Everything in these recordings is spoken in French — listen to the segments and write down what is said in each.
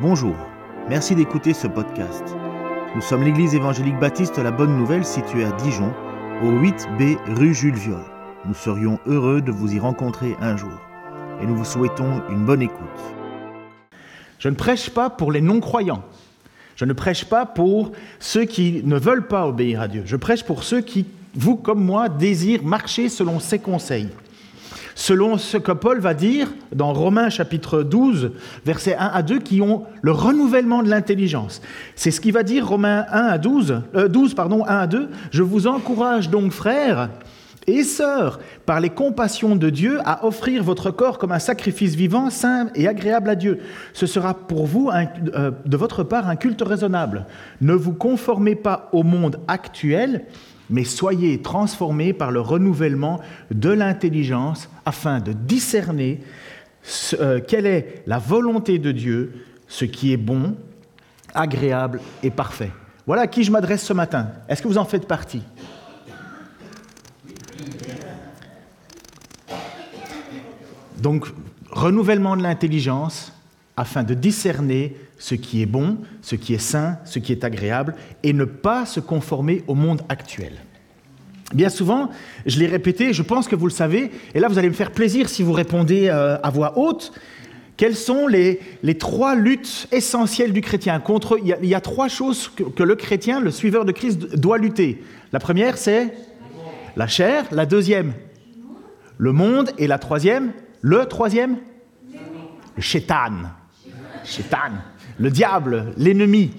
Bonjour, merci d'écouter ce podcast. Nous sommes l'église évangélique baptiste La Bonne Nouvelle située à Dijon, au 8B rue Jules Viol. Nous serions heureux de vous y rencontrer un jour et nous vous souhaitons une bonne écoute. Je ne prêche pas pour les non-croyants. Je ne prêche pas pour ceux qui ne veulent pas obéir à Dieu. Je prêche pour ceux qui, vous comme moi, désirent marcher selon ses conseils selon ce que Paul va dire dans Romains chapitre 12, versets 1 à 2, qui ont le renouvellement de l'intelligence. C'est ce qu'il va dire Romains 1 à 12, 12 euh, pardon, 1 à 2. Je vous encourage donc, frères et sœurs, par les compassions de Dieu, à offrir votre corps comme un sacrifice vivant, saint et agréable à Dieu. Ce sera pour vous, euh, de votre part, un culte raisonnable. Ne vous conformez pas au monde actuel, mais soyez transformés par le renouvellement de l'intelligence afin de discerner euh, quelle est la volonté de Dieu, ce qui est bon, agréable et parfait. Voilà à qui je m'adresse ce matin. Est-ce que vous en faites partie? Donc, renouvellement de l'intelligence afin de discerner ce qui est bon, ce qui est sain, ce qui est agréable, et ne pas se conformer au monde actuel. Bien souvent, je l'ai répété, je pense que vous le savez, et là vous allez me faire plaisir si vous répondez euh, à voix haute. Quelles sont les, trois luttes essentielles du chrétien? Contre, il y, a, trois choses que, le chrétien, le suiveur de Christ, doit lutter. La première, c'est la chair. La deuxième, le monde. Et la troisième, le troisième, le chétan. Le diable, l'ennemi.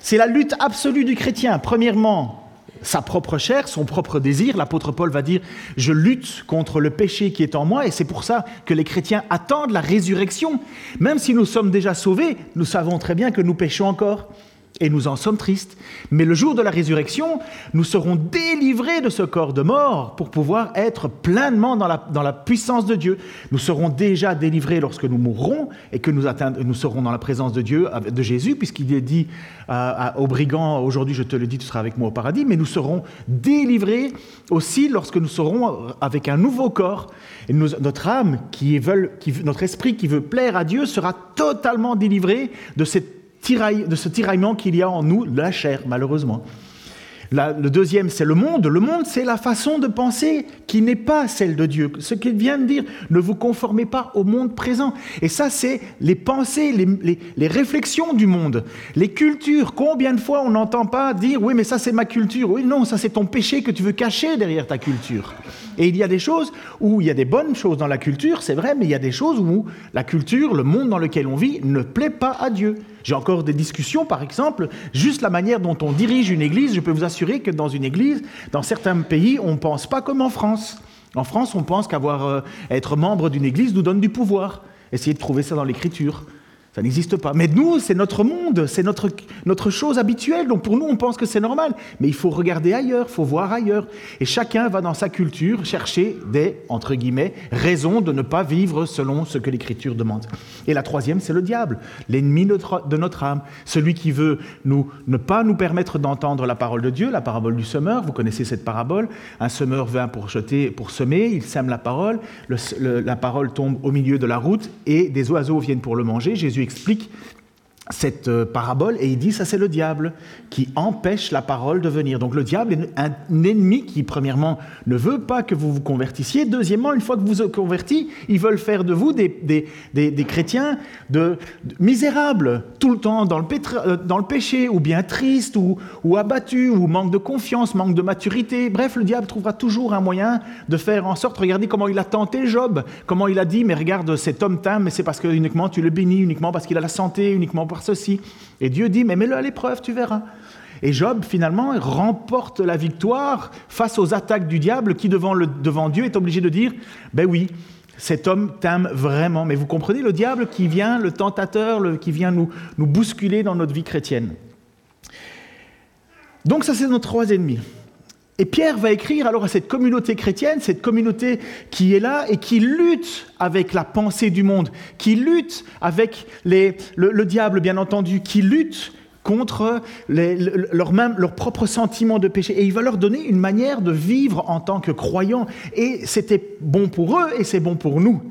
C'est la lutte absolue du chrétien. Premièrement, sa propre chair, son propre désir. L'apôtre Paul va dire, je lutte contre le péché qui est en moi, et c'est pour ça que les chrétiens attendent la résurrection. Même si nous sommes déjà sauvés, nous savons très bien que nous péchons encore et nous en sommes tristes. Mais le jour de la résurrection, nous serons délivrés de ce corps de mort pour pouvoir être pleinement dans la, dans la puissance de Dieu. Nous serons déjà délivrés lorsque nous mourrons et que nous, nous serons dans la présence de Dieu, de Jésus, puisqu'il est dit aux brigands, aujourd'hui je te le dis, tu seras avec moi au paradis, mais nous serons délivrés aussi lorsque nous serons avec un nouveau corps. Et notre âme, qui veut, qui, notre esprit qui veut plaire à Dieu, sera totalement délivré de cette de ce tiraillement qu'il y a en nous, la chair, malheureusement. le deuxième, c'est le monde. Le monde, c'est la façon de penser qui n'est pas celle de Dieu. Ce qu'il vient de dire, ne vous conformez pas au monde présent. Et ça, c'est les pensées, les, les, réflexions du monde, les cultures. Combien de fois on n'entend pas dire, oui, mais ça, c'est ma culture. Oui, non, ça, c'est ton péché que tu veux cacher derrière ta culture. Et il y a des choses où il y a des bonnes choses dans la culture, c'est vrai, mais il y a des choses où la culture, le monde dans lequel on vit, ne plaît pas à Dieu. J'ai encore des discussions, par exemple, juste la manière dont on dirige une église. Je peux vous assurer que dans une église, dans certains pays, on ne pense pas comme en France. En France, on pense qu'avoir euh, être membre d'une église nous donne du pouvoir. Essayez de trouver ça dans l'écriture. Ça n'existe pas. Mais nous, c'est notre monde, c'est notre, notre chose habituelle. Donc pour nous, on pense que c'est normal. Mais il faut regarder ailleurs, il faut voir ailleurs. Et chacun va dans sa culture chercher des, entre guillemets, raisons de ne pas vivre selon ce que l'Écriture demande. Et la troisième, c'est le diable, l'ennemi de notre âme. Celui qui veut nous, ne pas nous permettre d'entendre la parole de Dieu, la parabole du semeur. Vous connaissez cette parabole. Un semeur vient pour jeter, pour semer, il sème la parole. la parole tombe au milieu de la route et des oiseaux viennent pour le manger. Jésus explique cette euh, parabole et il dit ça c'est le diable qui empêche la parole de venir. Donc le diable est un ennemi qui premièrement ne veut pas que vous vous convertissiez, deuxièmement une fois que vous vous convertis, ils veulent faire de vous des, des, des, chrétiens de, misérables, tout le temps dans le, euh, dans le péché, ou bien tristes, ou, ou abattus, ou manque de confiance, manque de maturité. Bref, le diable trouvera toujours un moyen de faire en sorte, regardez comment il a tenté Job, comment il a dit, mais regarde cet homme t'aime, mais c'est parce que uniquement tu le bénis, uniquement parce qu'il a la santé, uniquement parce ceci. Et Dieu dit, mais mets-le à l'épreuve, tu verras. Et Job, finalement, remporte la victoire face aux attaques du diable qui, devant, le, devant Dieu, est obligé de dire, ben oui, cet homme t'aime vraiment. Mais vous comprenez le diable qui vient, le tentateur, le, qui vient nous, nous bousculer dans notre vie chrétienne. Donc ça, c'est nos trois ennemis. Et Pierre va écrire alors à cette communauté chrétienne, cette communauté qui est là et qui lutte avec la pensée du monde, qui lutte avec le, diable, bien entendu, qui lutte contre leur, leur propre sentiment de péché. Et il va leur donner une manière de vivre en tant que croyants. Et c'était bon pour eux et c'est bon pour nous.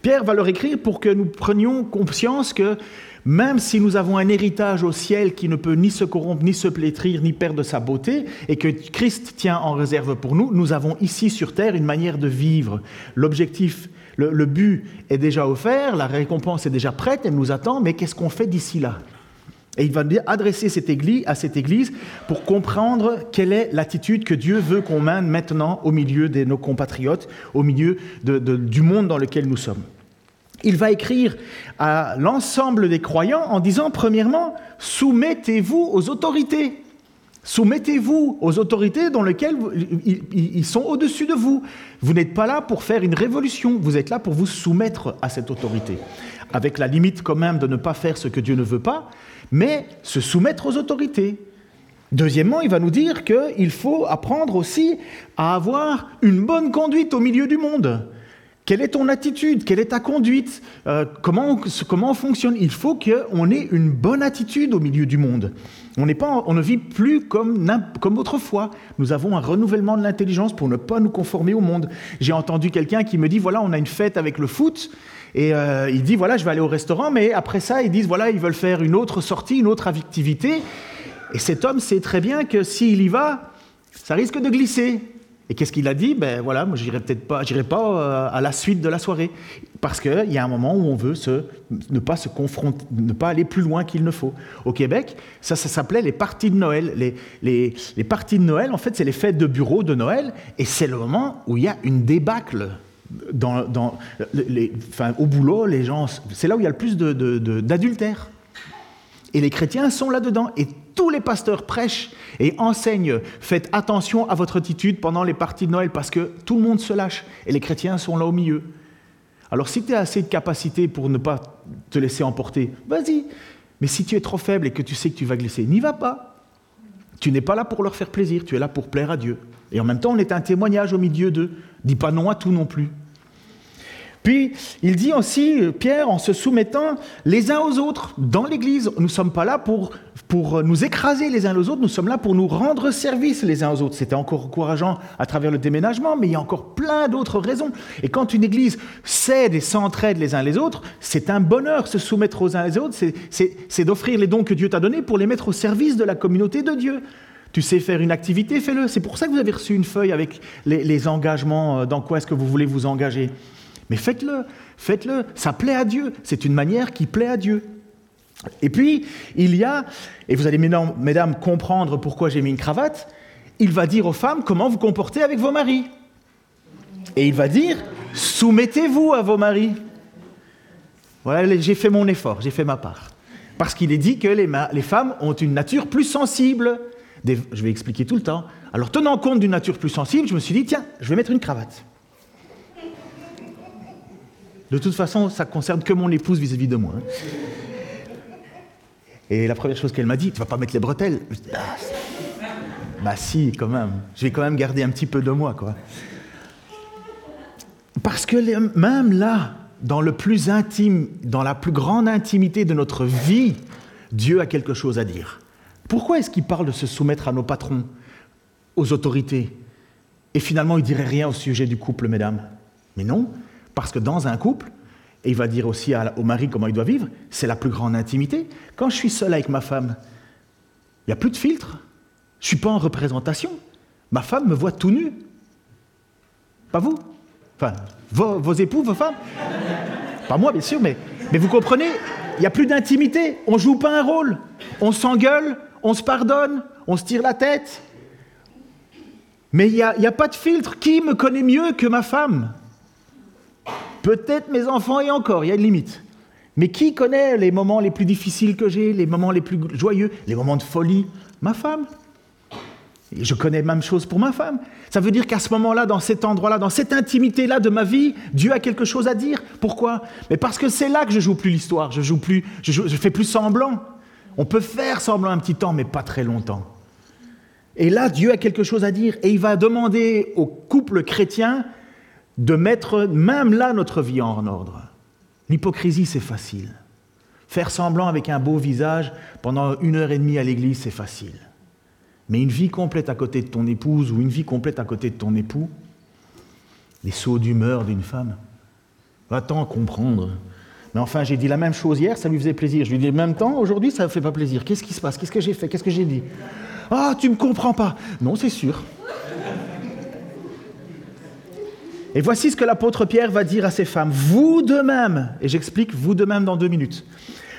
Pierre va leur écrire pour que nous prenions conscience que même si nous avons un héritage au ciel qui ne peut ni se corrompre, ni se plétrir, ni perdre sa beauté, et que Christ tient en réserve pour nous, nous avons ici sur terre une manière de vivre. L'objectif, le, but est déjà offert, la récompense est déjà prête, elle nous attend, mais qu'est-ce qu'on fait d'ici là? Et il va adresser cette église, à cette église pour comprendre quelle est l'attitude que Dieu veut qu'on mène maintenant au milieu de nos compatriotes, au milieu du monde dans lequel nous sommes. Il va écrire à l'ensemble des croyants en disant, premièrement, soumettez-vous aux autorités. Soumettez-vous aux autorités dans lesquelles ils sont au-dessus de vous. Vous n'êtes pas là pour faire une révolution, vous êtes là pour vous soumettre à cette autorité. Avec la limite quand même de ne pas faire ce que Dieu ne veut pas, mais se soumettre aux autorités. Deuxièmement, il va nous dire qu'il faut apprendre aussi à avoir une bonne conduite au milieu du monde. Quelle est ton attitude? Quelle est ta conduite? Euh, comment, comment on fonctionne? Il faut qu'on ait une bonne attitude au milieu du monde. On, pas, on ne vit plus comme, comme autrefois. Nous avons un renouvellement de l'intelligence pour ne pas nous conformer au monde. J'ai entendu quelqu'un qui me dit, voilà, on a une fête avec le foot, et euh, il dit, voilà, je vais aller au restaurant, mais après ça, ils disent, voilà, ils veulent faire une autre sortie, une autre activité. Et cet homme sait très bien que s'il y va, ça risque de glisser. Et qu'est-ce qu'il a dit? Ben voilà, moi j'irai peut-être pas, j'irai pas euh, à la suite de la soirée, parce qu'il y a un moment où on veut ne pas se confronter, ne pas aller plus loin qu'il ne faut. Au Québec, ça, ça s'appelait les parties de Noël. Les, parties de Noël, en fait, c'est les fêtes de bureau de Noël, et c'est le moment où il y a une débâcle. Au boulot, les gens, c'est là où il y a le plus d'adultère. De, et les chrétiens sont là-dedans. Et tous les pasteurs prêchent et enseignent. Faites attention à votre attitude pendant les parties de Noël parce que tout le monde se lâche et les chrétiens sont là au milieu. Alors si tu as assez de capacité pour ne pas te laisser emporter, vas-y. Mais si tu es trop faible et que tu sais que tu vas glisser, n'y va pas. Tu n'es pas là pour leur faire plaisir, tu es là pour plaire à Dieu. Et en même temps, on est un témoignage au milieu d'eux. Dis pas non à tout non plus. Puis il dit aussi, Pierre, en se soumettant les uns aux autres dans l'Église, nous ne sommes pas là pour, pour nous écraser les uns aux autres, nous sommes là pour nous rendre service les uns aux autres. C'était encore encourageant à travers le déménagement, mais il y a encore plein d'autres raisons. Et quand une Église cède et s'entraide les uns les autres, c'est un bonheur se soumettre aux uns les autres, c'est d'offrir les dons que Dieu t'a donnés pour les mettre au service de la communauté de Dieu. Tu sais faire une activité, fais-le. C'est pour ça que vous avez reçu une feuille avec les, les engagements, euh, dans quoi est-ce que vous voulez vous engager. Mais faites-le, faites-le. Ça plaît à Dieu. C'est une manière qui plaît à Dieu. Et puis, il y a, et vous allez mesdames, mesdames comprendre pourquoi j'ai mis une cravate, il va dire aux femmes comment vous comportez avec vos maris. Et il va dire, soumettez-vous à vos maris. Voilà, j'ai fait mon effort, j'ai fait ma part. Parce qu'il est dit que les, femmes ont une nature plus sensible. je vais expliquer tout le temps. Alors, tenant compte d'une nature plus sensible, je me suis dit, tiens, je vais mettre une cravate. De toute façon, ça concerne que mon épouse vis-à-vis de moi. Hein. Et la première chose qu'elle m'a dit, tu vas pas mettre les bretelles ah, Bah si, quand même. Je vais quand même garder un petit peu de moi, quoi. Parce que même là, dans le plus intime, dans la plus grande intimité de notre vie, Dieu a quelque chose à dire. Pourquoi est-ce qu'il parle de se soumettre à nos patrons, aux autorités Et finalement, il dirait rien au sujet du couple, mesdames? Mais non, parce que dans un couple, et il va dire aussi au mari comment il doit vivre, c'est la plus grande intimité. Quand je suis seul avec ma femme, il n'y a plus de filtre. Je ne suis pas en représentation. Ma femme me voit tout nu. Pas vous Enfin, vos, époux, vos femmes Pas moi, bien sûr, mais, vous comprenez, il n'y a plus d'intimité. On ne joue pas un rôle. On s'engueule, on se pardonne, on se tire la tête. Mais il n'y a pas de filtre. Qui me connaît mieux que ma femme? Peut-être mes enfants et encore, il y a une limite. Mais qui connaît les moments les plus difficiles que j'ai, les moments les plus joyeux, les moments de folie? Ma femme. Je connais même chose pour ma femme. Ça veut dire qu'à ce moment-là, dans cet endroit-là, dans cette intimité-là de ma vie, Dieu a quelque chose à dire. Pourquoi? Mais parce que c'est là que je joue plus l'histoire. Je joue je fais plus semblant. On peut faire semblant un petit temps, mais pas très longtemps. Et là, Dieu a quelque chose à dire. Et il va demander au couple chrétien de mettre même là notre vie en ordre. L'hypocrisie, c'est facile. Faire semblant avec un beau visage pendant une heure et demie à l'église, c'est facile. Mais une vie complète à côté de ton épouse ou une vie complète à côté de ton époux, les sauts d'humeur d'une femme, Va-t'en comprendre. Mais enfin, j'ai dit la même chose hier, ça lui faisait plaisir. Je lui dis en même temps, aujourd'hui, ça ne fait pas plaisir. Qu'est-ce qui se passe? Qu'est-ce que j'ai fait? Qu'est-ce que j'ai dit? Ah, tu ne me comprends pas. Non, c'est sûr. Et voici ce que l'apôtre Pierre va dire à ces femmes. Vous de même, et j'explique vous de même dans deux minutes.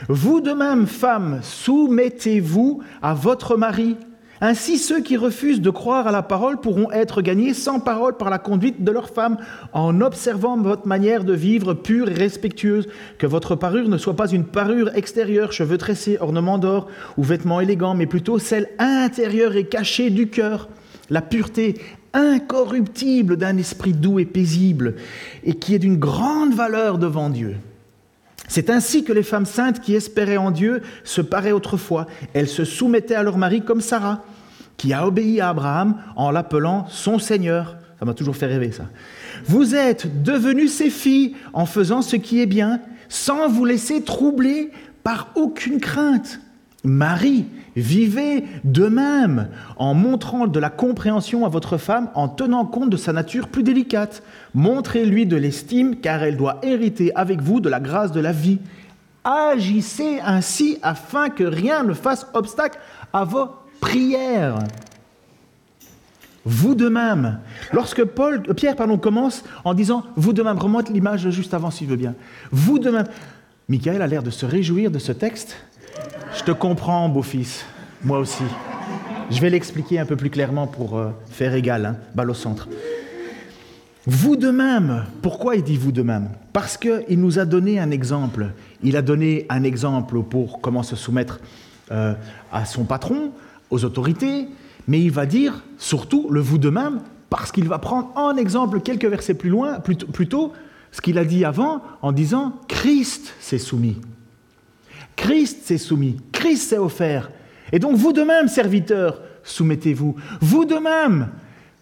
Vous de même, femmes, soumettez-vous à votre mari ainsi, ceux qui refusent de croire à la parole pourront être gagnés sans parole par la conduite de leur femme, en observant votre manière de vivre pure et respectueuse, que votre parure ne soit pas une parure extérieure, cheveux tressés, ornements d'or ou vêtements élégants, mais plutôt celle intérieure et cachée du cœur, la pureté incorruptible d'un esprit doux et paisible, et qui est d'une grande valeur devant Dieu. C'est ainsi que les femmes saintes qui espéraient en Dieu se paraient autrefois. Elles se soumettaient à leur mari comme Sarah, qui a obéi à Abraham en l'appelant son Seigneur. Ça m'a toujours fait rêver ça. Vous êtes devenus ses filles en faisant ce qui est bien, sans vous laisser troubler par aucune crainte. Marie, vivez de même en montrant de la compréhension à votre femme, en tenant compte de sa nature plus délicate. Montrez-lui de l'estime, car elle doit hériter avec vous de la grâce de la vie. Agissez ainsi afin que rien ne fasse obstacle à vos prière. Vous de même. Lorsque Paul, euh, Pierre pardon, commence en disant vous de même, remonte l'image juste avant s'il veut bien. Vous de même. Michael a l'air de se réjouir de ce texte. Je te comprends, beau-fils. Moi aussi. Je vais l'expliquer un peu plus clairement pour euh, faire égal, hein, balle au centre. Vous de même. Pourquoi il dit vous de même? Parce qu'il nous a donné un exemple. Il a donné un exemple pour comment se soumettre euh, à son patron, aux autorités, mais il va dire surtout le vous de même, parce qu'il va prendre en exemple quelques versets plus loin, plutôt, ce qu'il a dit avant, en disant Christ s'est soumis. Christ s'est soumis, Christ s'est offert. Et donc vous de même, serviteurs, soumettez-vous. Vous de même,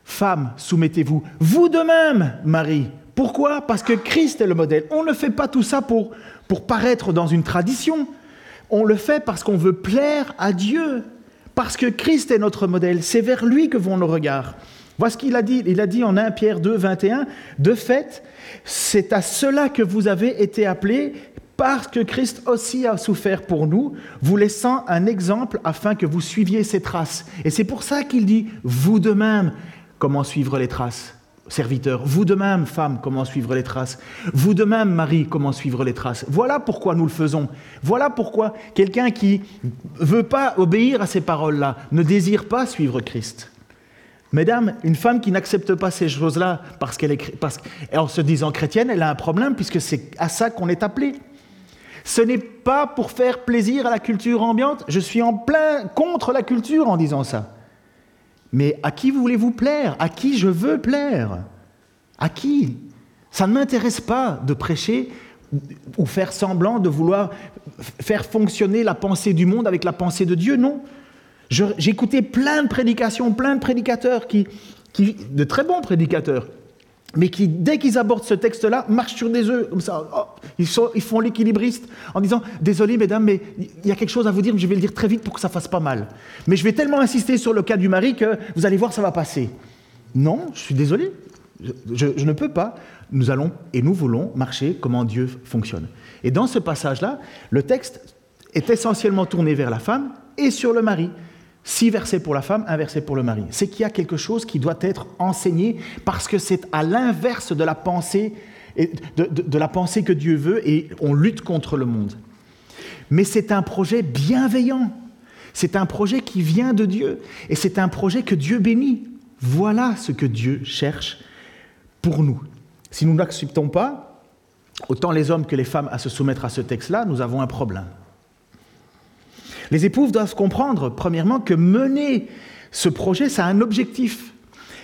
femmes, soumettez-vous. Vous de même, Marie. Pourquoi? Parce que Christ est le modèle. On ne fait pas tout ça pour, pour paraître dans une tradition. On le fait parce qu'on veut plaire à Dieu. Parce que Christ est notre modèle, c'est vers lui que vont nos regards. Voici ce qu'il a dit. Il a dit en 1 Pierre 2, 21, De fait, c'est à cela que vous avez été appelés, parce que Christ aussi a souffert pour nous, vous laissant un exemple afin que vous suiviez ses traces. Et c'est pour ça qu'il dit, vous de même, comment suivre les traces serviteurs. Vous de même, femme, comment suivre les traces? Vous de même, Marie, comment suivre les traces? Voilà pourquoi nous le faisons. Voilà pourquoi quelqu'un qui veut pas obéir à ces paroles-là ne désire pas suivre Christ. Mesdames, une femme qui n'accepte pas ces choses-là parce qu'elle est, en se disant chrétienne, elle a un problème puisque c'est à ça qu'on est appelé. Ce n'est pas pour faire plaisir à la culture ambiante. Je suis en plein contre la culture en disant ça. Mais à qui voulez-vous plaire? À qui je veux plaire? À qui? Ça ne m'intéresse pas de prêcher ou faire semblant de vouloir faire fonctionner la pensée du monde avec la pensée de Dieu, non. Écouté plein de prédications, plein de prédicateurs, de très bons prédicateurs, mais qui, dès qu'ils abordent ce texte-là, marchent sur des œufs, comme ça. Oh, ils, font l'équilibriste en disant Désolé, mesdames, mais il y a quelque chose à vous dire, mais je vais le dire très vite pour que ça fasse pas mal. Mais je vais tellement insister sur le cas du mari que vous allez voir, ça va passer. Non, je suis désolé. Je, je ne peux pas. Nous allons et nous voulons marcher comment Dieu fonctionne. Et dans ce passage-là, le texte est essentiellement tourné vers la femme et sur le mari. Six versets pour la femme, un verset pour le mari. C'est qu'il y a quelque chose qui doit être enseigné parce que c'est à l'inverse de la pensée de, que Dieu veut et on lutte contre le monde. Mais c'est un projet bienveillant. C'est un projet qui vient de Dieu et c'est un projet que Dieu bénit. Voilà ce que Dieu cherche pour nous. Si nous n'acceptons pas, autant les hommes que les femmes, à se soumettre à ce texte-là, nous avons un problème. Les épouses doivent comprendre, premièrement, que mener ce projet, ça a un objectif.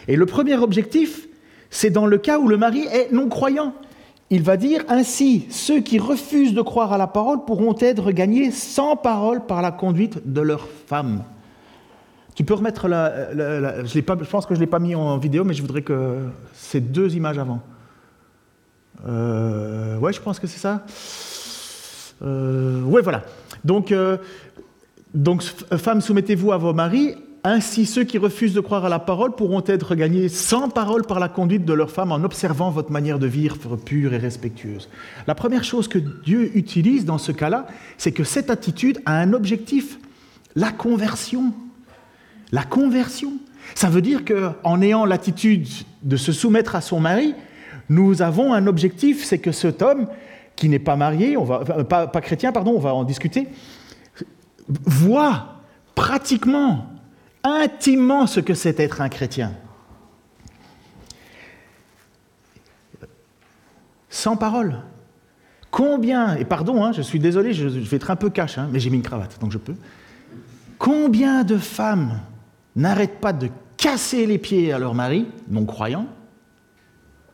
Et le premier objectif, c'est dans le cas où le mari est non-croyant. Il va dire ainsi, ceux qui refusent de croire à la parole pourront être gagnés sans parole par la conduite de leur femme. Tu peux remettre la... je, pense que je ne l'ai pas mis en vidéo, mais je voudrais que ces deux images avant. Euh, ouais, je pense que c'est ça. Euh, ouais, voilà. Donc, euh, donc, femmes, soumettez-vous à vos maris Ainsi, ceux qui refusent de croire à la parole pourront être gagnés sans parole par la conduite de leur femme en observant votre manière de vivre pure et respectueuse. La première chose que Dieu utilise dans ce cas-là, c'est que cette attitude a un objectif, la conversion. La conversion. Ça veut dire qu'en ayant l'attitude de se soumettre à son mari, nous avons un objectif, c'est que cet homme qui n'est pas marié, on va, pas, pas chrétien, pardon, on va en discuter, voit pratiquement intimement ce que c'est être un chrétien. Sans parole. Combien, et pardon, hein, je suis désolé, je, vais être un peu cash, hein, mais j'ai mis une cravate, donc je peux. Combien de femmes n'arrêtent pas de casser les pieds à leur mari, non croyant,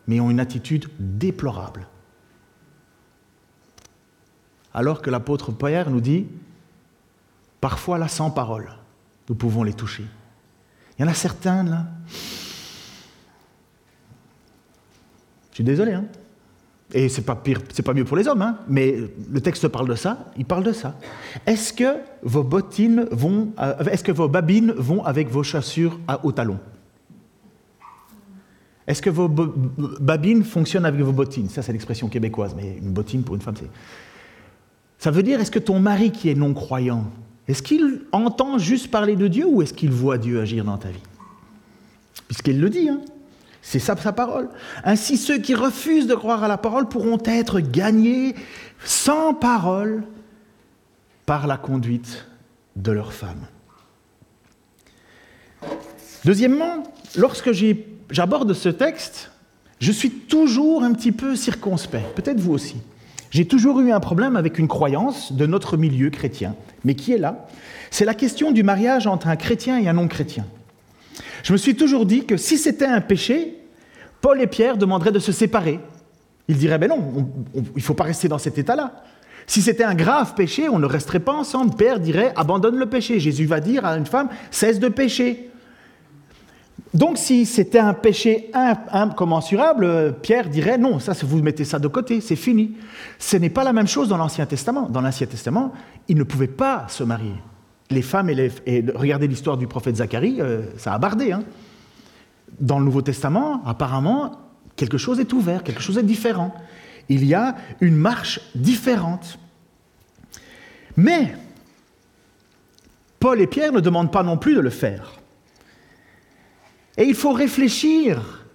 mais ont une attitude déplorable? Alors que l'apôtre Pierre nous dit, parfois là sans parole nous pouvons les toucher. Il y en a certains là. Je suis désolé, hein. Et c'est pas pas mieux pour les hommes, hein, mais le texte parle de ça, il parle de ça. Est-ce que vos bottines vont, euh, est-ce que vos babines vont avec vos chaussures à, au talon? Est-ce que vos babines fonctionnent avec vos bottines? Ça, c'est l'expression québécoise, mais une bottine pour une femme, c'est. Ça veut dire, est-ce que ton mari qui est non croyant, est-ce qu'il entend juste parler de Dieu ou est-ce qu'il voit Dieu agir dans ta vie? Puisqu'il le dit, hein. c'est ça sa parole. Ainsi, ceux qui refusent de croire à la parole pourront être gagnés sans parole par la conduite de leur femme. Deuxièmement, lorsque j'aborde ce texte, je suis toujours un petit peu circonspect, peut-être vous aussi. J'ai toujours eu un problème avec une croyance de notre milieu chrétien, mais qui est là? C'est la question du mariage entre un chrétien et un non-chrétien. Je me suis toujours dit que si c'était un péché, Paul et Pierre demanderaient de se séparer. Ils diraient, ben non, il ne faut pas rester dans cet état-là. Si c'était un grave péché, on ne resterait pas ensemble. Père dirait, abandonne le péché. Jésus va dire à une femme, cesse de pécher. Donc si c'était un péché incommensurable, Pierre dirait non, ça vous mettez ça de côté, c'est fini. Ce n'est pas la même chose dans l'Ancien Testament. Dans l'Ancien Testament, ils ne pouvaient pas se marier. Les femmes et, les, et regardez l'histoire du prophète Zacharie, euh, ça a bardé. Hein. Dans le Nouveau Testament, apparemment, quelque chose est ouvert, quelque chose est différent. Il y a une marche différente. Mais Paul et Pierre ne demandent pas non plus de le faire. Et il faut réfléchir,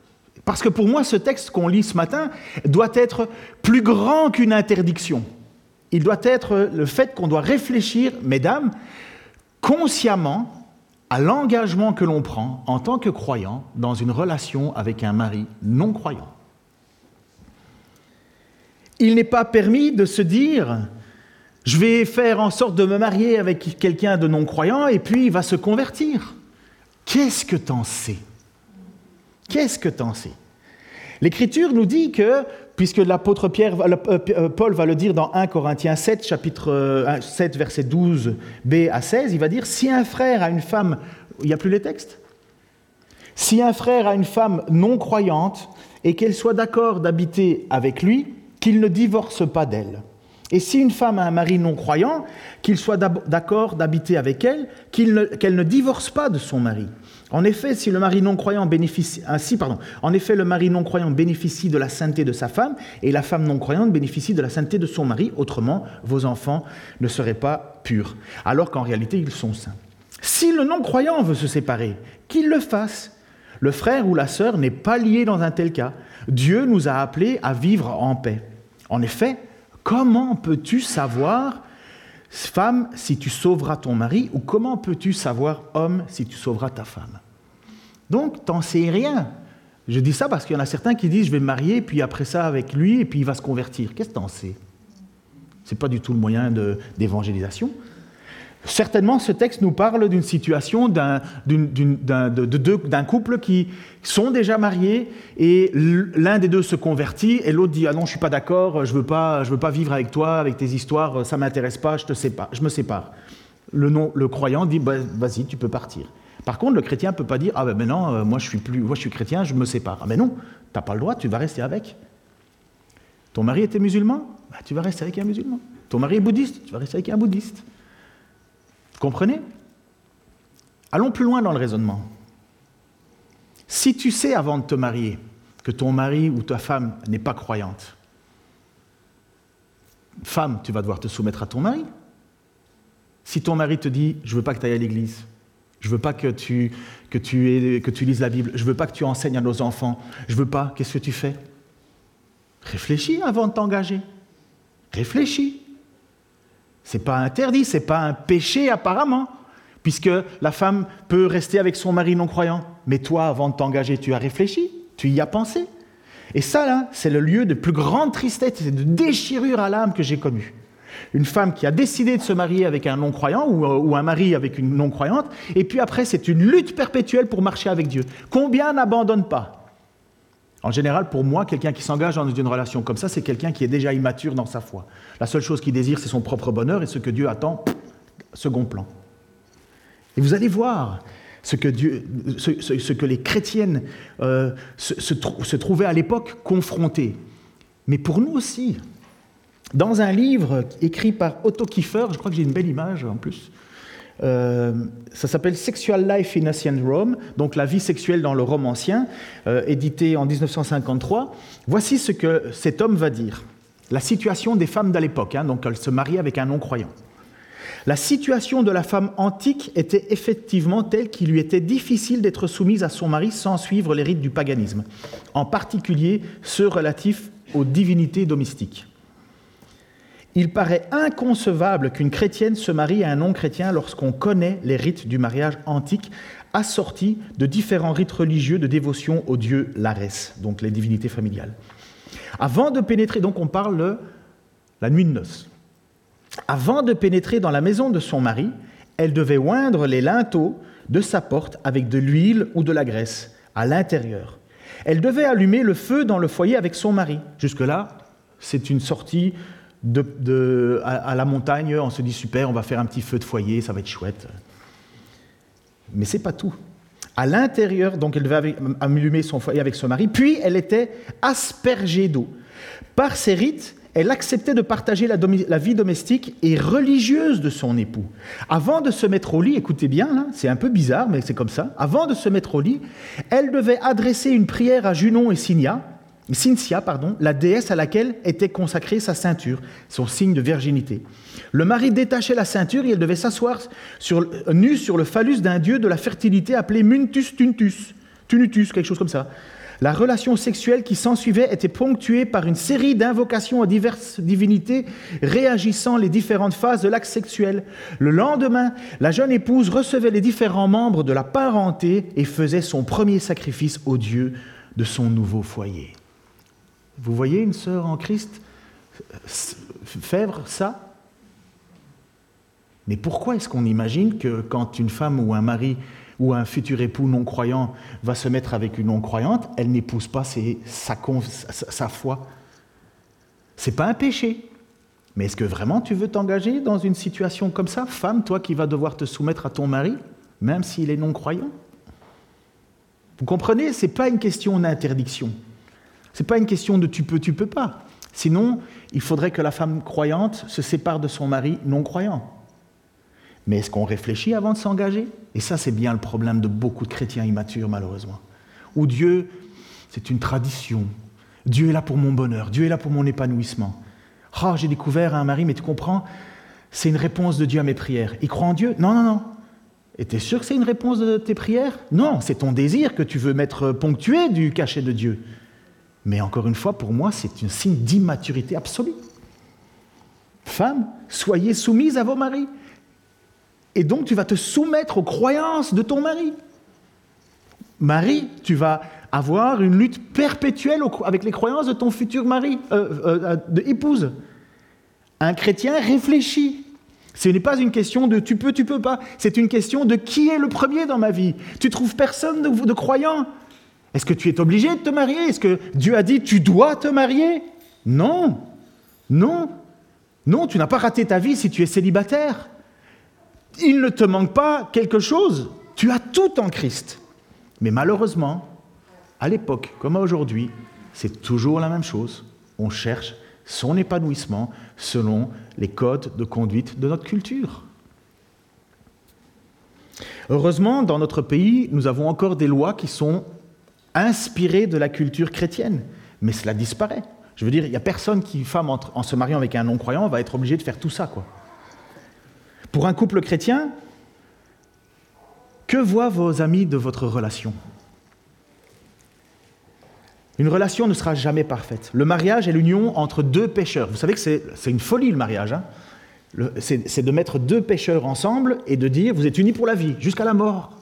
parce que pour moi, ce texte qu'on lit ce matin doit être plus grand qu'une interdiction. Il doit être le fait qu'on doit réfléchir, mesdames, consciemment à l'engagement que l'on prend en tant que croyant dans une relation avec un mari non croyant. Il n'est pas permis de se dire je vais faire en sorte de me marier avec quelqu'un de non croyant et puis il va se convertir. Qu'est-ce que t'en sais? Qu'est-ce que t'en sais? L'Écriture nous dit que, puisque l'apôtre Pierre, euh, euh, Paul va le dire dans 1 Corinthiens 7, chapitre 7, euh, verset 12b à 16, il va dire, si un frère a une femme, il n'y a plus les textes? Si un frère a une femme non croyante et qu'elle soit d'accord d'habiter avec lui, qu'il ne divorce pas d'elle. Et si une femme a un mari non croyant, qu'il soit d'accord d'habiter avec elle, qu'elle ne divorce pas de son mari. En effet, si le mari non croyant bénéficie, ah, pardon, en effet, le mari non croyant bénéficie de la sainteté de sa femme et la femme non croyante bénéficie de la sainteté de son mari. Autrement, vos enfants ne seraient pas purs, alors qu'en réalité, ils sont saints. Si le non croyant veut se séparer, qu'il le fasse. Le frère ou la sœur n'est pas lié dans un tel cas. Dieu nous a appelés à vivre en paix. En effet, comment peux-tu savoir femme si tu sauveras ton mari ou comment peux-tu savoir homme si tu sauveras ta femme? Donc, t'en sais rien. Je dis ça parce qu'il y en a certains qui disent je vais me marier, puis après ça avec lui, et puis il va se convertir. Qu'est-ce que t'en sais? Ce n'est pas du tout le moyen d'évangélisation. Certainement, ce texte nous parle d'une situation d'un couple qui sont déjà mariés et l'un des deux se convertit et l'autre dit ah non je suis pas d'accord, je veux pas, je veux pas vivre avec toi, avec tes histoires, ça m'intéresse pas, je te sépare, je me sépare. Le, non, le croyant dit bah, vas-y tu peux partir. Par contre, le chrétien ne peut pas dire Ah ben non, euh, moi je suis plus, moi je suis chrétien, je me sépare. Ah ben non, tu n'as pas le droit, tu vas rester avec. Ton mari était musulman? Bah, Tu vas rester avec un musulman. Ton mari est bouddhiste? Tu vas rester avec un bouddhiste. Comprenez? Allons plus loin dans le raisonnement. Si tu sais avant de te marier que ton mari ou ta femme n'est pas croyante, femme, tu vas devoir te soumettre à ton mari. Si ton mari te dit Je ne veux pas que tu ailles à l'église, je ne veux pas que tu, lises la Bible, je ne veux pas que tu enseignes à nos enfants, je ne veux pas, qu'est-ce que tu fais? Réfléchis avant de t'engager. Réfléchis. C'est pas interdit, c'est pas un péché apparemment, puisque la femme peut rester avec son mari non croyant. Mais toi, avant de t'engager, tu as réfléchi, tu y as pensé. Et ça, là, c'est le lieu de plus grande tristesse et de déchirure à l'âme que j'ai connu. Une femme qui a décidé de se marier avec un non-croyant ou, un mari avec une non-croyante, et puis après, c'est une lutte perpétuelle pour marcher avec Dieu. Combien n'abandonnent pas? En général, pour moi, quelqu'un qui s'engage dans une relation comme ça, c'est quelqu'un qui est déjà immature dans sa foi. La seule chose qu'il désire, c'est son propre bonheur, et ce que Dieu attend, second plan. Et vous allez voir, ce que, Dieu, ce, que les chrétiennes euh, se, se, trouvaient à l'époque confrontées. Mais pour nous aussi, dans un livre écrit par Otto Kiefer, je crois que j'ai une belle image en plus, euh, ça s'appelle Sexual Life in Ancient Rome, donc la vie sexuelle dans le Rome ancien, euh, édité en 1953. Voici ce que cet homme va dire. La situation des femmes de l'époque, hein, donc elle se marie avec un non-croyant. La situation de la femme antique était effectivement telle qu'il lui était difficile d'être soumise à son mari sans suivre les rites du paganisme, en particulier ceux relatifs aux divinités domestiques. Il paraît inconcevable qu'une chrétienne se marie à un non-chrétien lorsqu'on connaît les rites du mariage antique assortis de différents rites religieux de dévotion au dieu Larès, donc les divinités familiales. Avant de pénétrer, donc on parle la nuit de noces. Avant de pénétrer dans la maison de son mari, elle devait oindre les linteaux de sa porte avec de l'huile ou de la graisse à l'intérieur. Elle devait allumer le feu dans le foyer avec son mari. Jusque-là, c'est une sortie à, la montagne. On se dit super, on va faire un petit feu de foyer, ça va être chouette. Mais c'est pas tout. À l'intérieur, donc elle devait allumer son foyer avec son mari, puis elle était aspergée d'eau. Par ces rites, elle acceptait de partager la, vie domestique et religieuse de son époux. Avant de se mettre au lit, écoutez bien, c'est un peu bizarre, mais c'est comme ça, avant de se mettre au lit, elle devait adresser une prière à Junon et Cynthia, pardon, la déesse à laquelle était consacrée sa ceinture, son signe de virginité. Le mari détachait la ceinture et elle devait s'asseoir nue sur le phallus d'un dieu de la fertilité appelé Muntus Tuntus, Tunutus, quelque chose comme ça. La relation sexuelle qui s'ensuivait était ponctuée par une série d'invocations à diverses divinités réagissant les différentes phases de l'acte sexuel. Le lendemain, la jeune épouse recevait les différents membres de la parenté et faisait son premier sacrifice au Dieu de son nouveau foyer. Vous voyez une sœur en Christ faire ça? Mais pourquoi est-ce qu'on imagine que quand une femme ou un mari ou un futur époux non-croyant va se mettre avec une non-croyante, elle n'épouse pas sa, sa, sa foi? C'est pas un péché. Mais est-ce que vraiment tu veux t'engager dans une situation comme ça, femme, toi qui vas devoir te soumettre à ton mari, même s'il est non-croyant? Vous comprenez? Ce n'est pas une question d'interdiction. Ce n'est pas une question de tu peux, tu peux pas. Sinon, il faudrait que la femme croyante se sépare de son mari non-croyant. Mais est-ce qu'on réfléchit avant de s'engager? Et ça, c'est bien le problème de beaucoup de chrétiens immatures, malheureusement. Où Dieu, c'est une tradition. Dieu est là pour mon bonheur, Dieu est là pour mon épanouissement. Oh, j'ai découvert un mari, mais tu comprends, c'est une réponse de Dieu à mes prières. Il croit en Dieu? Non, non, non. Et tu es sûr que c'est une réponse de tes prières? Non, c'est ton désir que tu veux mettre ponctué du cachet de Dieu. Mais encore une fois, pour moi, c'est un signe d'immaturité absolue. Femmes, soyez soumises à vos maris. Et donc tu vas te soumettre aux croyances de ton mari. Marie, tu vas avoir une lutte perpétuelle avec les croyances de ton futur mari, euh, euh, euh, de épouse. Un chrétien réfléchit. Ce n'est pas une question de tu peux, tu peux pas. C'est une question de qui est le premier dans ma vie. Tu trouves personne de croyant. Est-ce que tu es obligé de te marier? Est-ce que Dieu a dit tu dois te marier? Non. Non. Non, tu n'as pas raté ta vie si tu es célibataire il ne te manque pas quelque chose. Tu as tout en Christ. Mais malheureusement, à l'époque comme aujourd'hui, c'est toujours la même chose. On cherche son épanouissement selon les codes de conduite de notre culture. Heureusement, dans notre pays, nous avons encore des lois qui sont inspirées de la culture chrétienne, mais cela disparaît. Je veux dire, il n'y a personne qui, femme, en, se mariant avec un non-croyant, va être obligé de faire tout ça. Quoi. Pour un couple chrétien, que voient vos amis de votre relation? Une relation ne sera jamais parfaite. Le mariage est l'union entre deux pécheurs. Vous savez que c'est une folie le mariage. Hein c'est de mettre deux pécheurs ensemble et de dire vous êtes unis pour la vie, jusqu'à la mort.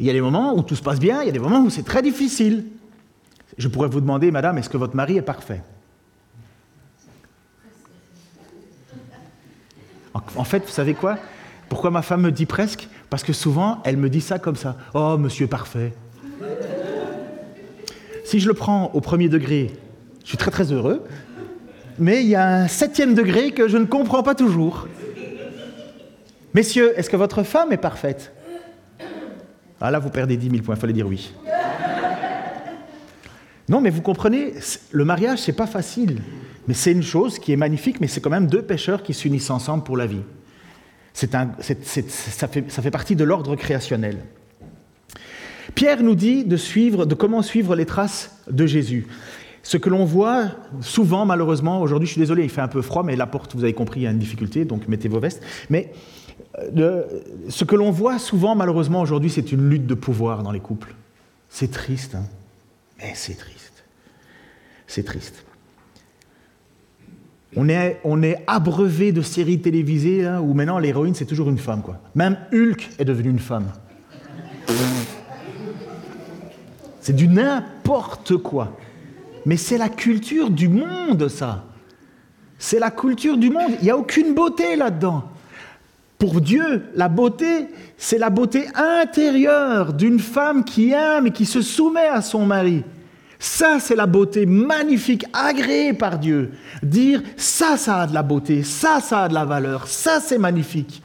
Il y a des moments où tout se passe bien, il y a des moments où c'est très difficile. Je pourrais vous demander, madame, est-ce que votre mari est parfait? En fait, vous savez quoi? Pourquoi ma femme me dit presque? Parce que souvent, elle me dit ça comme ça. Oh, monsieur parfait. Si je le prends au premier degré, je suis très très heureux mais il y a un septième degré que je ne comprends pas toujours. Messieurs, est-ce que votre femme est parfaite? Ah là, vous perdez 10 000 points, il fallait dire oui. Non, mais vous comprenez, le mariage, c'est pas facile. Mais c'est une chose qui est magnifique, mais c'est quand même deux pêcheurs qui s'unissent ensemble pour la vie. Un, ça, fait, ça fait partie de l'ordre créationnel. Pierre nous dit de suivre, de comment suivre les traces de Jésus. Ce que l'on voit souvent, malheureusement, aujourd'hui, je suis désolé, il fait un peu froid, mais la porte, vous avez compris, il y a une difficulté, donc mettez vos vestes. Mais ce que l'on voit souvent, malheureusement, aujourd'hui, c'est une lutte de pouvoir dans les couples. C'est triste, hein mais c'est triste. C'est triste. On est, on est abreuvé de séries télévisées hein, où maintenant l'héroïne, c'est toujours une femme. Quoi. Même Hulk est devenu une femme. C'est du n'importe quoi. Mais c'est la culture du monde, ça. C'est la culture du monde. Il n'y a aucune beauté là-dedans. Pour Dieu, la beauté, c'est la beauté intérieure d'une femme qui aime et qui se soumet à son mari. Ça, c'est la beauté magnifique, agréée par Dieu. Dire, ça, ça a de la beauté, ça, ça a de la valeur, ça, c'est magnifique.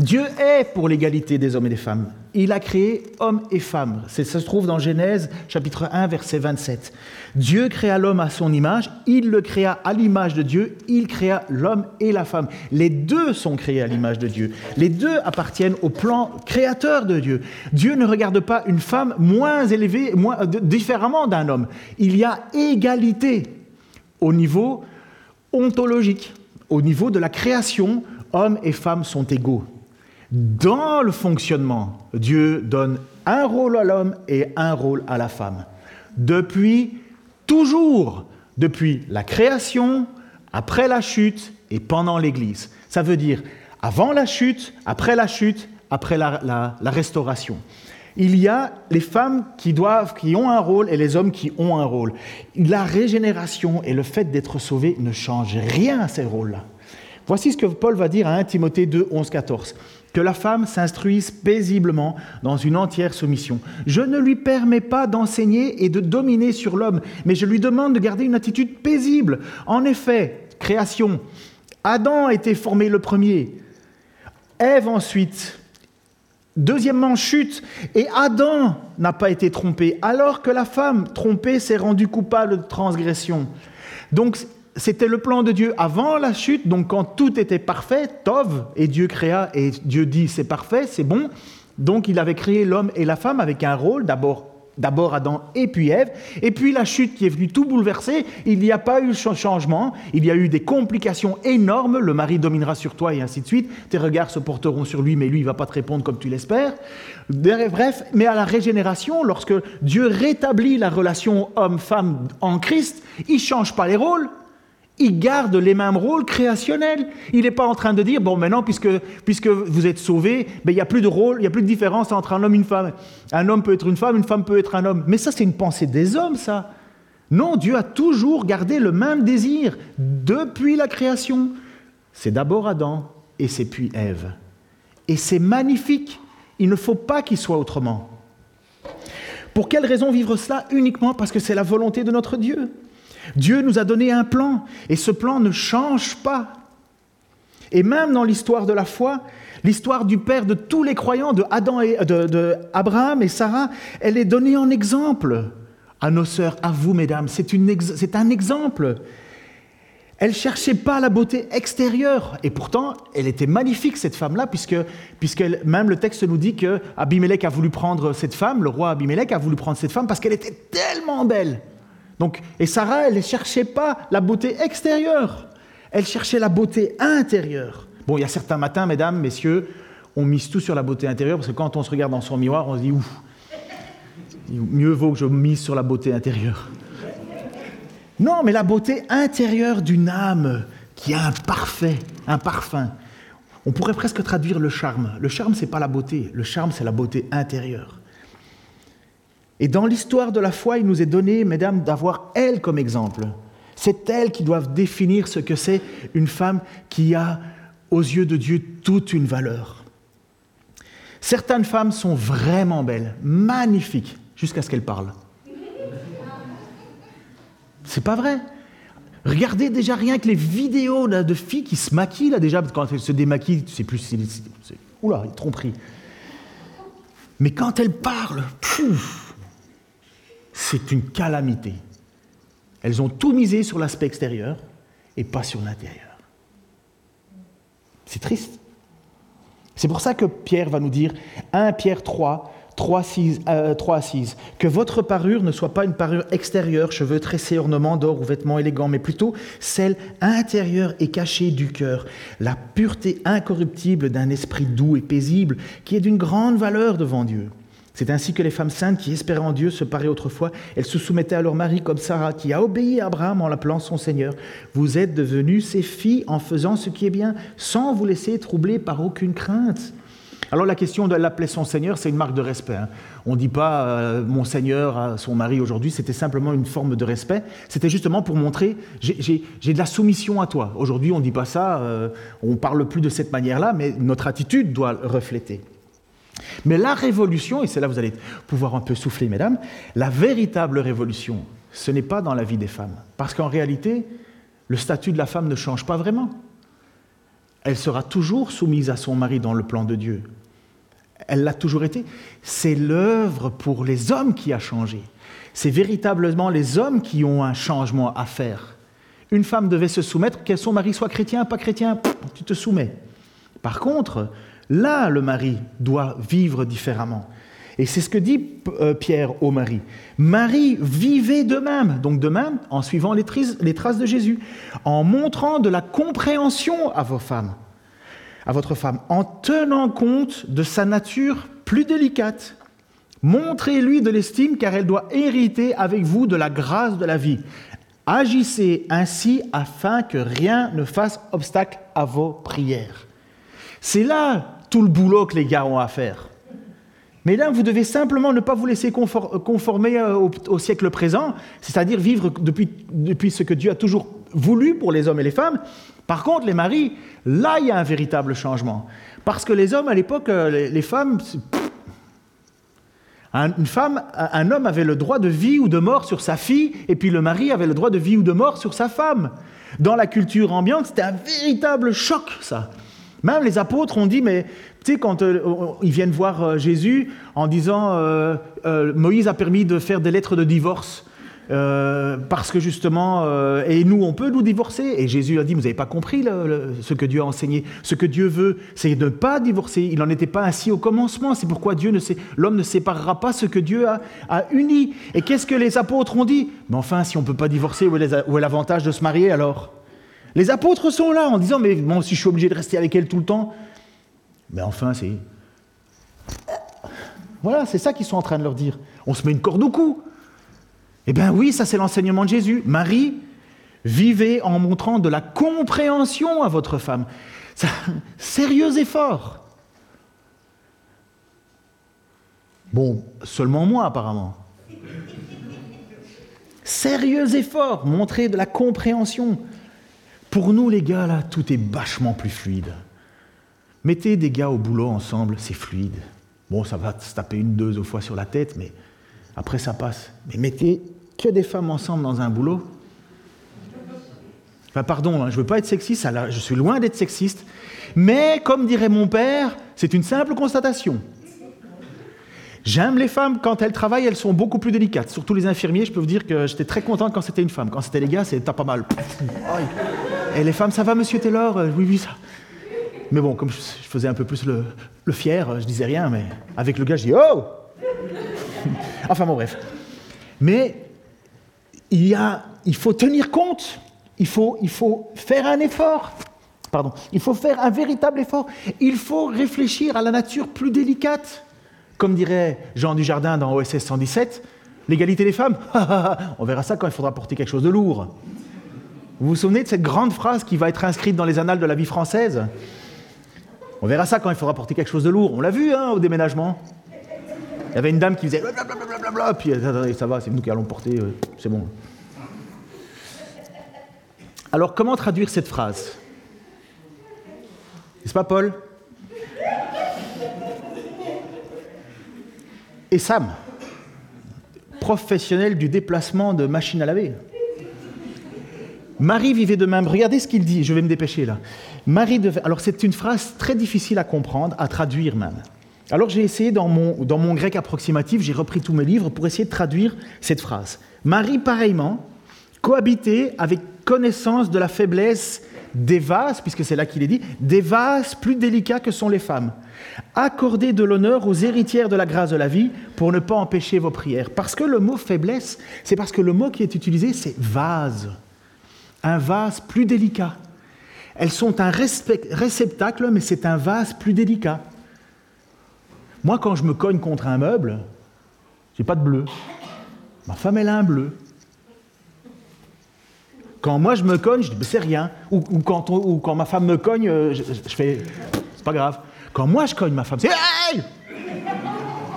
Dieu est pour l'égalité des hommes et des femmes. Il a créé hommes et femmes. Ça se trouve dans Genèse chapitre 1 verset 27. Dieu créa l'homme à son image, il le créa à l'image de Dieu, il créa l'homme et la femme. Les deux sont créés à l'image de Dieu. Les deux appartiennent au plan créateur de Dieu. Dieu ne regarde pas une femme moins élevée, moins, différemment d'un homme. Il y a égalité au niveau ontologique, au niveau de la création, hommes et femmes sont égaux. Dans le fonctionnement, Dieu donne un rôle à l'homme et un rôle à la femme. Depuis toujours, depuis la création, après la chute et pendant l'Église. Ça veut dire avant la chute, après la chute, après la, restauration. Il y a les femmes qui, doivent, qui ont un rôle et les hommes qui ont un rôle. La régénération et le fait d'être sauvé ne changent rien à ces rôles-là. Voici ce que Paul va dire à 1 Timothée 2, 11, 14 que la femme s'instruise paisiblement dans une entière soumission. Je ne lui permets pas d'enseigner et de dominer sur l'homme, mais je lui demande de garder une attitude paisible. En effet, création, Adam a été formé le premier, Ève ensuite, Deuxièmement, chute. Et Adam n'a pas été trompé, alors que la femme trompée s'est rendue coupable de transgression. Donc c'était le plan de Dieu avant la chute, donc quand tout était parfait, Tov, et Dieu créa, et Dieu dit c'est parfait, c'est bon. Donc il avait créé l'homme et la femme avec un rôle, d'abord D'abord Adam et puis Ève, et puis la chute qui est venue tout bouleverser, il n'y a pas eu changement, il y a eu des complications énormes, le mari dominera sur toi et ainsi de suite, tes regards se porteront sur lui, mais lui il va pas te répondre comme tu l'espères. Bref, mais à la régénération, lorsque Dieu rétablit la relation homme-femme en Christ, il change pas les rôles, il garde les mêmes rôles créationnels. Il n'est pas en train de dire, bon, maintenant, puisque, puisque vous êtes sauvés, ben, il n'y a plus de rôle, il n'y a plus de différence entre un homme et une femme. Un homme peut être une femme, une femme peut être un homme. Mais ça, c'est une pensée des hommes, ça. Non, Dieu a toujours gardé le même désir depuis la création. C'est d'abord Adam et c'est puis Ève. Et c'est magnifique. Il ne faut pas qu'il soit autrement. Pour quelle raison vivre cela Uniquement? Parce que c'est la volonté de notre Dieu. Dieu nous a donné un plan et ce plan ne change pas. Et même dans l'histoire de la foi, l'histoire du père de tous les croyants, de, et, de, Abraham et Sarah, elle est donnée en exemple à nos sœurs, à vous mesdames. C'est un exemple. Elle cherchait pas la beauté extérieure. Et pourtant, elle était magnifique, cette femme-là, puisque, puisque même le texte nous dit que Abimelech a voulu prendre cette femme, le roi Abimelech a voulu prendre cette femme parce qu'elle était tellement belle. Et Sarah, elle ne cherchait pas la beauté extérieure. Elle cherchait la beauté intérieure. Bon, il y a certains matins, mesdames, messieurs, on mise tout sur la beauté intérieure, parce que quand on se regarde dans son miroir, on se dit, ouf, mieux vaut que je mise sur la beauté intérieure. Non, mais la beauté intérieure d'une âme qui a un parfait, un parfum. On pourrait presque traduire le charme. Le charme, c'est pas la beauté. Le charme, c'est la beauté intérieure. Et dans l'histoire de la foi, il nous est donné, mesdames, d'avoir elle comme exemple. C'est elle qui doit définir ce que c'est une femme qui a, aux yeux de Dieu, toute une valeur. Certaines femmes sont vraiment belles, magnifiques, jusqu'à ce qu'elles parlent. C'est pas vrai. Regardez déjà rien que les vidéos de filles qui se maquillent, là, déjà, quand elles se démaquillent, c'est plus. C'est, c'est, oula, tromperie. Mais quand elles parlent, c'est une calamité. Elles ont tout misé sur l'aspect extérieur et pas sur l'intérieur. C'est triste. C'est pour ça que Pierre va nous dire 1 Pierre 3, 3, 6, euh, que votre parure ne soit pas une parure extérieure, cheveux tressés, ornements d'or ou vêtements élégants, mais plutôt celle intérieure et cachée du cœur, la pureté incorruptible d'un esprit doux et paisible, qui est d'une grande valeur devant Dieu. C'est ainsi que les femmes saintes qui espéraient en Dieu se paraient autrefois, elles se soumettaient à leur mari comme Sarah, qui a obéi à Abraham en l'appelant son Seigneur. Vous êtes devenus ses filles en faisant ce qui est bien, sans vous laisser troubler par aucune crainte. Alors la question de l'appeler son Seigneur, c'est une marque de respect. Hein. On ne dit pas euh, mon Seigneur à son mari aujourd'hui, c'était simplement une forme de respect. C'était justement pour montrer j'ai de la soumission à toi. Aujourd'hui, on ne dit pas ça, euh, on ne parle plus de cette manière-là, mais notre attitude doit refléter. Mais la révolution, et c'est là que vous allez pouvoir un peu souffler, mesdames, la véritable révolution, ce n'est pas dans la vie des femmes. Parce qu'en réalité, le statut de la femme ne change pas vraiment. Elle sera toujours soumise à son mari dans le plan de Dieu. Elle l'a toujours été. C'est l'œuvre pour les hommes qui a changé. C'est véritablement les hommes qui ont un changement à faire. Une femme devait se soumettre, que son mari soit chrétien, pas chrétien, tu te soumets. Par contre, là, le mari doit vivre différemment. Et c'est ce que dit euh, Pierre au mari. Marie, vivez de même, donc de même en suivant les traces de Jésus, en montrant de la compréhension à vos femmes à votre femme en tenant compte de sa nature plus délicate. Montrez-lui de l'estime car elle doit hériter avec vous de la grâce de la vie. Agissez ainsi afin que rien ne fasse obstacle à vos prières. C'est là tout le boulot que les gars ont à faire. Là, vous devez simplement ne pas vous laisser conformer euh, au, siècle présent, c'est-à-dire vivre depuis, depuis ce que Dieu a toujours voulu pour les hommes et les femmes, par contre, les maris, là, il y a un véritable changement. Parce que les hommes, à l'époque, euh, les, femmes, une femme, un homme avait le droit de vie ou de mort sur sa fille, et puis le mari avait le droit de vie ou de mort sur sa femme. Dans la culture ambiante, c'était un véritable choc, ça. Même les apôtres ont dit, mais tu sais, quand euh, ils viennent voir euh, Jésus en disant, Moïse a permis de faire des lettres de divorce. Euh, parce que justement, euh, et nous, on peut nous divorcer. Et Jésus a dit, vous n'avez pas compris ce que Dieu a enseigné. Ce que Dieu veut, c'est de ne pas divorcer. Il n'en était pas ainsi au commencement. C'est pourquoi Dieu ne l'homme ne séparera pas ce que Dieu a, uni. Et qu'est-ce que les apôtres ont dit? Mais enfin, si on ne peut pas divorcer, où est l'avantage de se marier alors? Les apôtres sont là en disant, mais bon, si je suis obligé de rester avec elle tout le temps, mais enfin, c'est... Voilà, c'est ça qu'ils sont en train de leur dire. On se met une corde au cou. Eh bien oui, ça c'est l'enseignement de Jésus. Marie, vivez en montrant de la compréhension à votre femme. sérieux effort. Bon, seulement moi apparemment. Sérieux effort, montrer de la compréhension. Pour nous les gars, là, tout est vachement plus fluide. Mettez des gars au boulot ensemble, c'est fluide. Bon, ça va se taper une, deux fois sur la tête, mais après, ça passe. Mais mettez que des femmes ensemble dans un boulot. Enfin, pardon, hein, je ne veux pas être sexiste, je suis loin d'être sexiste. Mais, comme dirait mon père, c'est une simple constatation. J'aime les femmes, quand elles travaillent, elles sont beaucoup plus délicates. Surtout les infirmiers, je peux vous dire que j'étais très content quand c'était une femme. Quand c'était les gars, c'était pas mal. Et les femmes, ça va, monsieur Taylor? Euh, Oui, oui, ça. Mais bon, comme je faisais un peu plus le, fier, je disais rien, mais avec le gars, je dis Oh Enfin bon, bref. Mais il, y a, il faut tenir compte, il faut, il faut faire un effort. Pardon, il faut faire un véritable effort. Il faut réfléchir à la nature plus délicate. Comme dirait Jean Dujardin dans OSS 117, l'égalité des femmes, on verra ça quand il faudra porter quelque chose de lourd. Vous vous souvenez de cette grande phrase qui va être inscrite dans les annales de la vie française? On verra ça quand il faudra porter quelque chose de lourd. On l'a vu hein, au déménagement. Il y avait une dame qui faisait blablabla, puis ça va, c'est nous qui allons porter, euh, c'est bon. Alors comment traduire cette phrase? N'est-ce pas Paul? Et Sam, professionnel du déplacement de machines à laver. Marie vivait de même. Regardez ce qu'il dit, je vais me dépêcher là. Marie devait... Alors c'est une phrase très difficile à comprendre, à traduire même. Alors j'ai essayé dans mon, dans mon grec approximatif, j'ai repris tous mes livres pour essayer de traduire cette phrase. Marie, pareillement, cohabitait avec connaissance de la faiblesse des vases, puisque c'est là qu'il est dit, des vases plus délicats que sont les femmes. Accordez de l'honneur aux héritières de la grâce de la vie pour ne pas empêcher vos prières. Parce que le mot faiblesse, c'est parce que le mot qui est utilisé, c'est vase. Un vase plus délicat. Elles sont un réceptacle, mais c'est un vase plus délicat. Moi, quand je me cogne contre un meuble, j'ai pas de bleu. Ma femme, elle a un bleu. Quand moi je me cogne, je dis, c'est rien. Ou, quand ma femme me cogne, euh, je, fais, c'est pas grave. Quand moi je cogne ma femme, c'est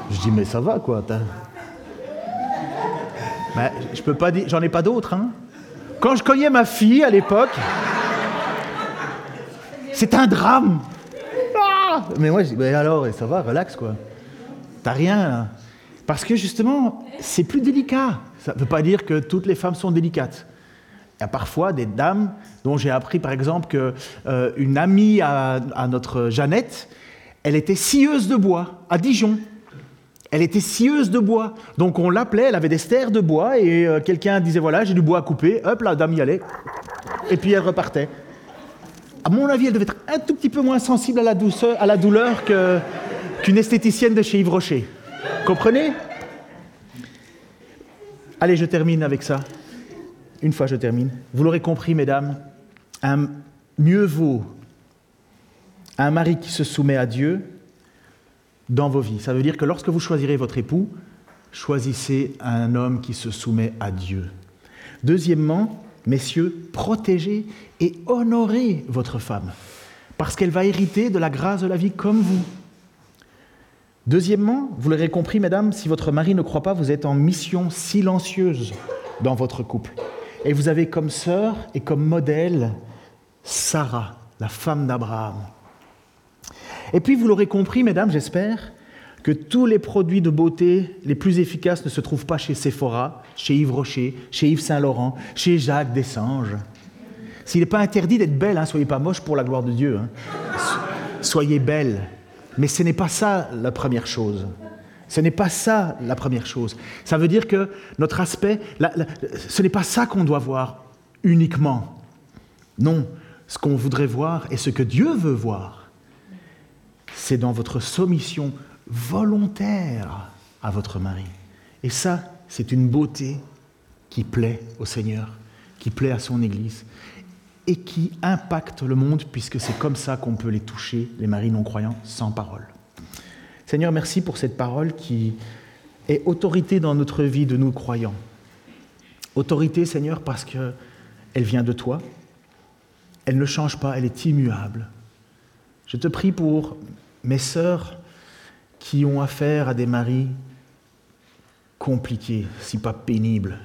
Je dis, mais ça va quoi. Je peux pas dire, j'en ai pas d'autres. Hein. Quand je cognais ma fille à l'époque, c'est un drame. Mais moi, je dis, ben alors, ça va, relax, quoi. T'as rien, Parce que justement, c'est plus délicat. Ça ne veut pas dire que toutes les femmes sont délicates. Il y a parfois des dames dont j'ai appris, par exemple, qu'une euh, amie à, notre Jeannette, elle était scieuse de bois à Dijon. Elle était scieuse de bois. Donc on l'appelait, elle avait des stères de bois, et euh, quelqu'un disait voilà, j'ai du bois à couper. Hop, la dame y allait. Et puis elle repartait à mon avis, elle devait être un tout petit peu moins sensible à la, douceur, à la douleur qu'une esthéticienne de chez Yves Rocher. Comprenez? Allez, je termine avec ça. Une fois, je termine. Vous l'aurez compris, mesdames, un, mieux vaut un mari qui se soumet à Dieu dans vos vies. Ça veut dire que lorsque vous choisirez votre époux, choisissez un homme qui se soumet à Dieu. Deuxièmement, Messieurs, protégez et honorez votre femme, parce qu'elle va hériter de la grâce de la vie comme vous. Deuxièmement, vous l'aurez compris, mesdames, si votre mari ne croit pas, vous êtes en mission silencieuse dans votre couple. Et vous avez comme sœur et comme modèle Sarah, la femme d'Abraham. Et puis, vous l'aurez compris, mesdames, j'espère, que tous les produits de beauté les plus efficaces ne se trouvent pas chez Sephora, chez Yves Rocher, chez Yves Saint-Laurent, chez Jacques Dessanges. S'il n'est pas interdit d'être belle, hein, soyez pas moche pour la gloire de Dieu. Hein. Soyez belle. Mais ce n'est pas ça la première chose. Ce n'est pas ça la première chose. Ça veut dire que notre aspect, ce n'est pas ça qu'on doit voir uniquement. Non, ce qu'on voudrait voir et ce que Dieu veut voir, c'est dans votre soumission volontaire à votre mari. Et ça, c'est une beauté qui plaît au Seigneur, qui plaît à son Église et qui impacte le monde puisque c'est comme ça qu'on peut les toucher, les maris non-croyants, sans parole. Seigneur, merci pour cette parole qui est autorité dans notre vie de nous croyants. Autorité, Seigneur, parce qu'elle vient de toi, elle ne change pas, elle est immuable. Je te prie pour mes sœurs qui ont affaire à des maris compliqués, si pas pénibles.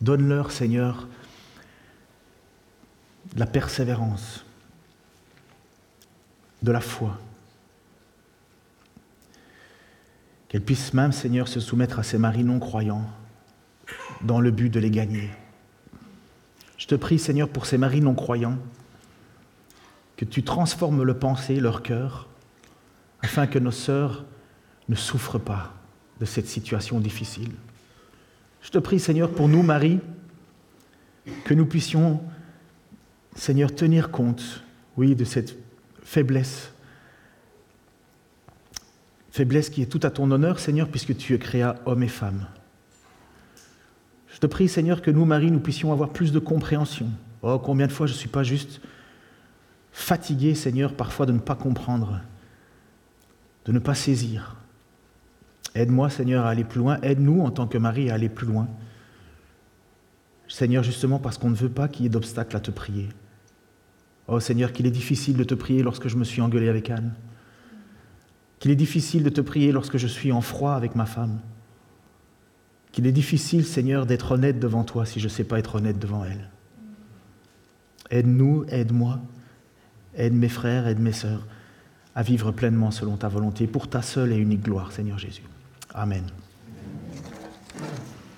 Donne-leur, Seigneur, de la persévérance, de la foi. Qu'elles puissent même, Seigneur, se soumettre à ces maris non croyants dans le but de les gagner. Je te prie, Seigneur, pour ces maris non croyants, que tu transformes le pensée, leur cœur, afin que nos sœurs ne souffrent pas de cette situation difficile. Je te prie, Seigneur, pour nous, Marie, que nous puissions Seigneur, tenir compte, oui, de cette faiblesse. Faiblesse qui est tout à ton honneur, Seigneur, puisque tu créé homme et femme. Je te prie, Seigneur, que nous, Marie, nous puissions avoir plus de compréhension. Oh, combien de fois je ne suis pas juste fatigué, Seigneur, parfois de ne pas comprendre, de ne pas saisir. Aide-moi, Seigneur, à aller plus loin. Aide-nous, en tant que Marie, à aller plus loin. Seigneur, justement parce qu'on ne veut pas qu'il y ait d'obstacle à te prier. Oh Seigneur, qu'il est difficile de te prier lorsque je me suis engueulé avec Anne. Qu'il est difficile de te prier lorsque je suis en froid avec ma femme. Qu'il est difficile, Seigneur, d'être honnête devant toi si je ne sais pas être honnête devant elle. Aide-nous, aide-moi, aide mes frères, aide mes sœurs à vivre pleinement selon ta volonté, pour ta seule et unique gloire, Seigneur Jésus. Amen.